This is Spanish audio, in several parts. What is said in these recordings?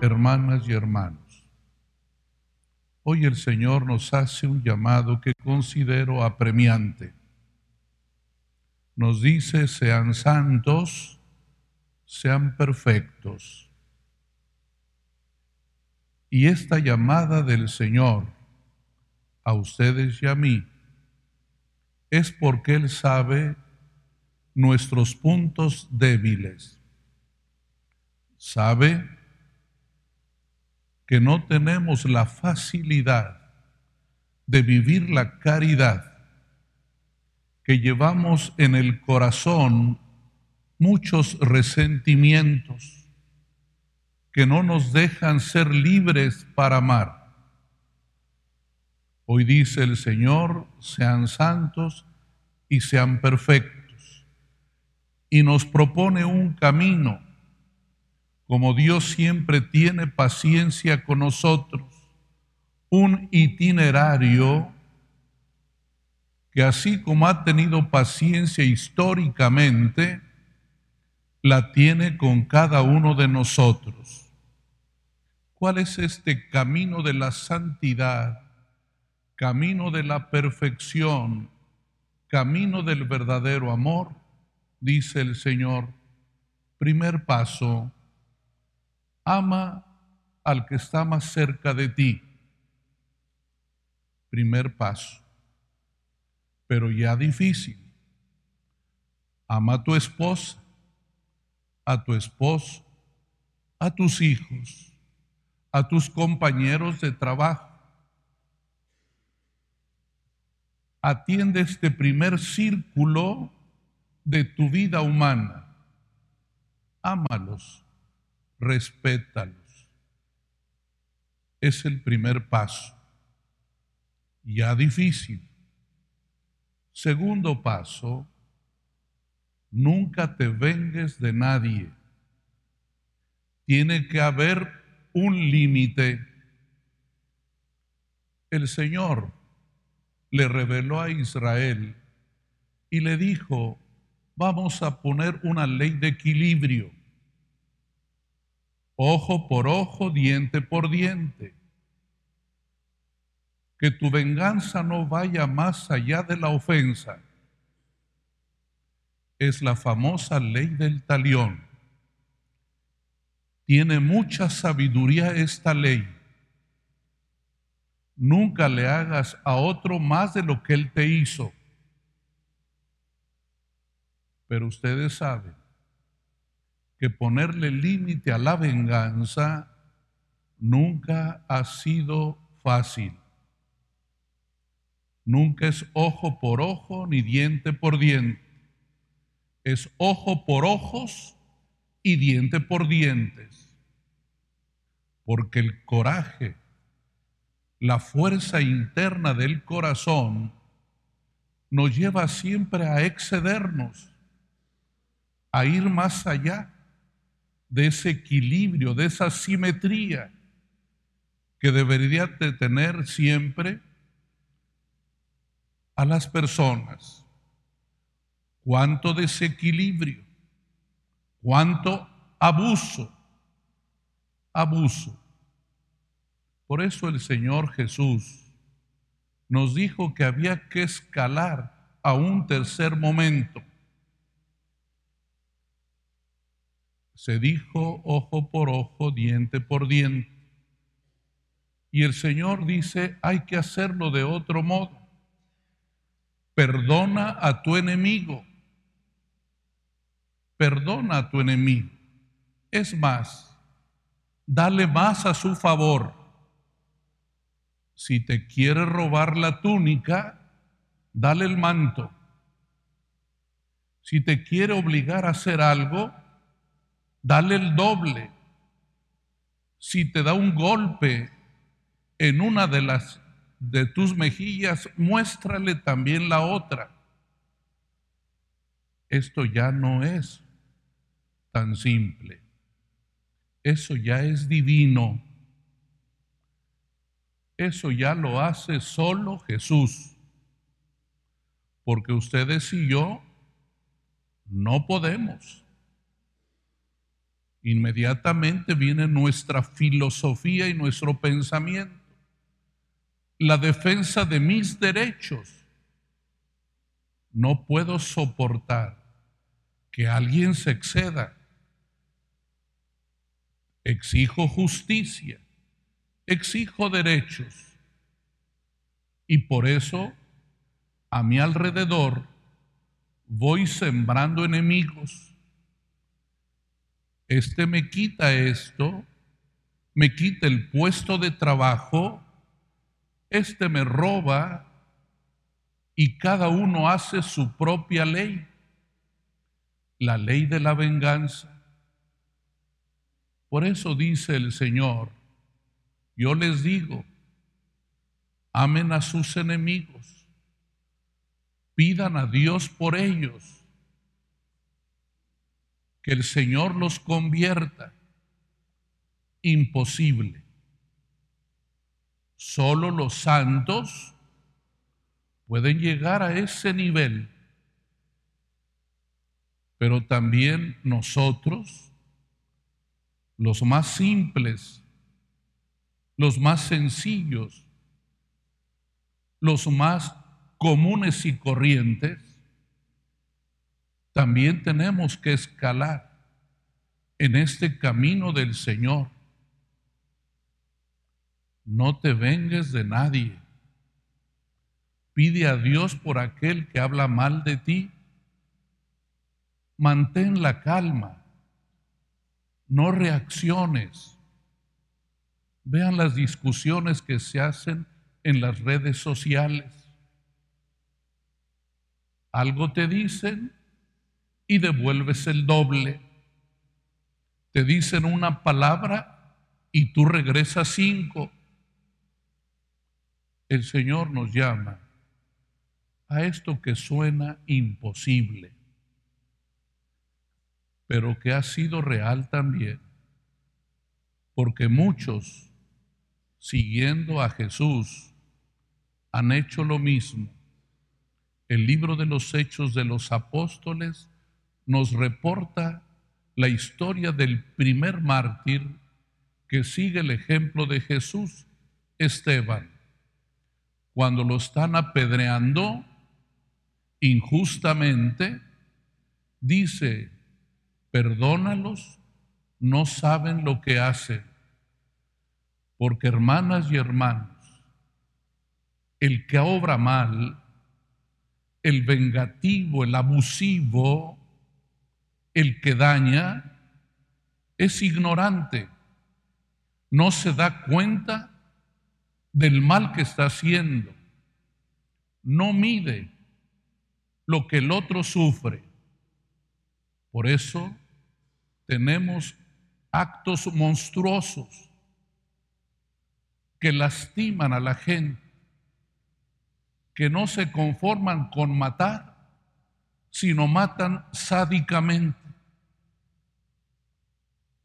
hermanas y hermanos. Hoy el Señor nos hace un llamado que considero apremiante. Nos dice, sean santos, sean perfectos. Y esta llamada del Señor a ustedes y a mí es porque Él sabe nuestros puntos débiles. Sabe que no tenemos la facilidad de vivir la caridad, que llevamos en el corazón muchos resentimientos que no nos dejan ser libres para amar. Hoy dice el Señor, sean santos y sean perfectos. Y nos propone un camino como Dios siempre tiene paciencia con nosotros, un itinerario que así como ha tenido paciencia históricamente, la tiene con cada uno de nosotros. ¿Cuál es este camino de la santidad, camino de la perfección, camino del verdadero amor? Dice el Señor. Primer paso, ama al que está más cerca de ti. Primer paso. Pero ya difícil. Ama a tu esposa, a tu esposo, a tus hijos, a tus compañeros de trabajo. Atiende este primer círculo de tu vida humana. Ámalos respétalos. Es el primer paso. Ya difícil. Segundo paso, nunca te vengues de nadie. Tiene que haber un límite. El Señor le reveló a Israel y le dijo, vamos a poner una ley de equilibrio ojo por ojo, diente por diente. Que tu venganza no vaya más allá de la ofensa. Es la famosa ley del talión. Tiene mucha sabiduría esta ley. Nunca le hagas a otro más de lo que él te hizo. Pero ustedes saben que ponerle límite a la venganza nunca ha sido fácil. Nunca es ojo por ojo ni diente por diente. Es ojo por ojos y diente por dientes. Porque el coraje, la fuerza interna del corazón, nos lleva siempre a excedernos, a ir más allá de ese equilibrio, de esa simetría que debería de tener siempre a las personas. Cuánto desequilibrio, cuánto abuso, abuso. Por eso el Señor Jesús nos dijo que había que escalar a un tercer momento se dijo ojo por ojo, diente por diente. Y el Señor dice, hay que hacerlo de otro modo. Perdona a tu enemigo. Perdona a tu enemigo. Es más, dale más a su favor. Si te quiere robar la túnica, dale el manto. Si te quiere obligar a hacer algo, dale el doble. Si te da un golpe en una de las de tus mejillas, muéstrale también la otra. Esto ya no es tan simple. Eso ya es divino. Eso ya lo hace solo Jesús. Porque ustedes y yo no podemos. Inmediatamente viene nuestra filosofía y nuestro pensamiento. La defensa de mis derechos. No puedo soportar que alguien se exceda. Exijo justicia, exijo derechos. Y por eso a mi alrededor voy sembrando enemigos. Este me quita esto, me quita el puesto de trabajo, este me roba y cada uno hace su propia ley, la ley de la venganza. Por eso dice el Señor, yo les digo, amen a sus enemigos pidan a Dios por ellos, que el Señor los convierta. Imposible. Solo los santos pueden llegar a ese nivel, pero también nosotros, los más simples, los más sencillos, los más comunes y corrientes, también tenemos que escalar en este camino del Señor. No te vengues de nadie. Pide a Dios por aquel que habla mal de ti. Mantén la calma. No reacciones. Vean las discusiones que se hacen en las redes sociales algo te dicen y devuelves el doble. Te dicen una palabra y tú regresas cinco. El Señor nos llama a esto que suena imposible, pero que ha sido real también, porque muchos, siguiendo a Jesús, han hecho lo mismo el libro de los Hechos de los Apóstoles nos reporta la historia del primer mártir que sigue el ejemplo de Jesús, Esteban. Cuando lo están apedreando injustamente, dice, perdónalos, no saben lo que hacen. Porque hermanas y hermanos, el que obra mal, el vengativo, el abusivo, el que daña, es ignorante, no se da cuenta del mal que está haciendo, no mide lo que el otro sufre. Por eso tenemos actos monstruosos que lastiman a la gente que no se conforman con matar, sino matan sádicamente.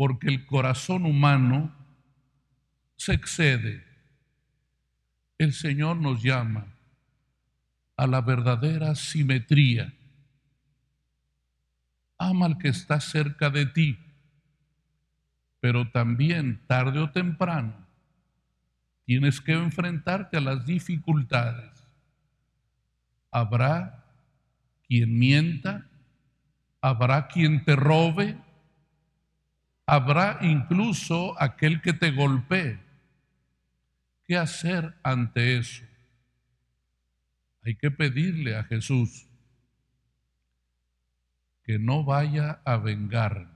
Porque el corazón humano se excede. El Señor nos llama a la verdadera simetría. Ama al que está cerca de ti, pero también tarde o temprano tienes que enfrentarte a las dificultades habrá quien mienta, habrá quien te robe, habrá incluso aquel que te golpee. ¿Qué hacer ante eso? Hay que pedirle a Jesús que no vaya a vengarme,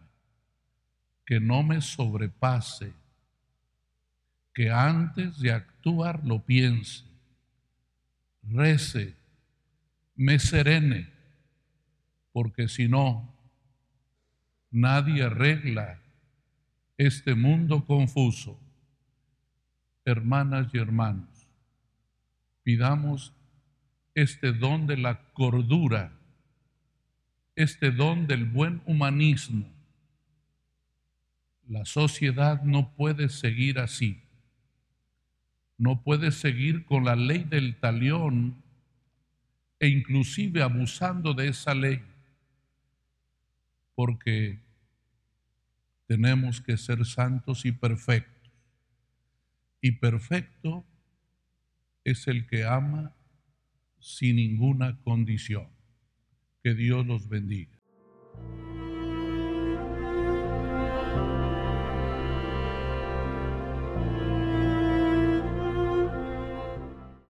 que no me sobrepase, que antes de actuar lo piense, rece me serene, porque si no, nadie arregla este mundo confuso. Hermanas y hermanos, pidamos este don de la cordura, este don del buen humanismo. La sociedad no puede seguir así. No puede seguir con la ley del talión e inclusive abusando de esa ley, porque tenemos que ser santos y perfectos. Y perfecto es el que ama sin ninguna condición. Que Dios los bendiga.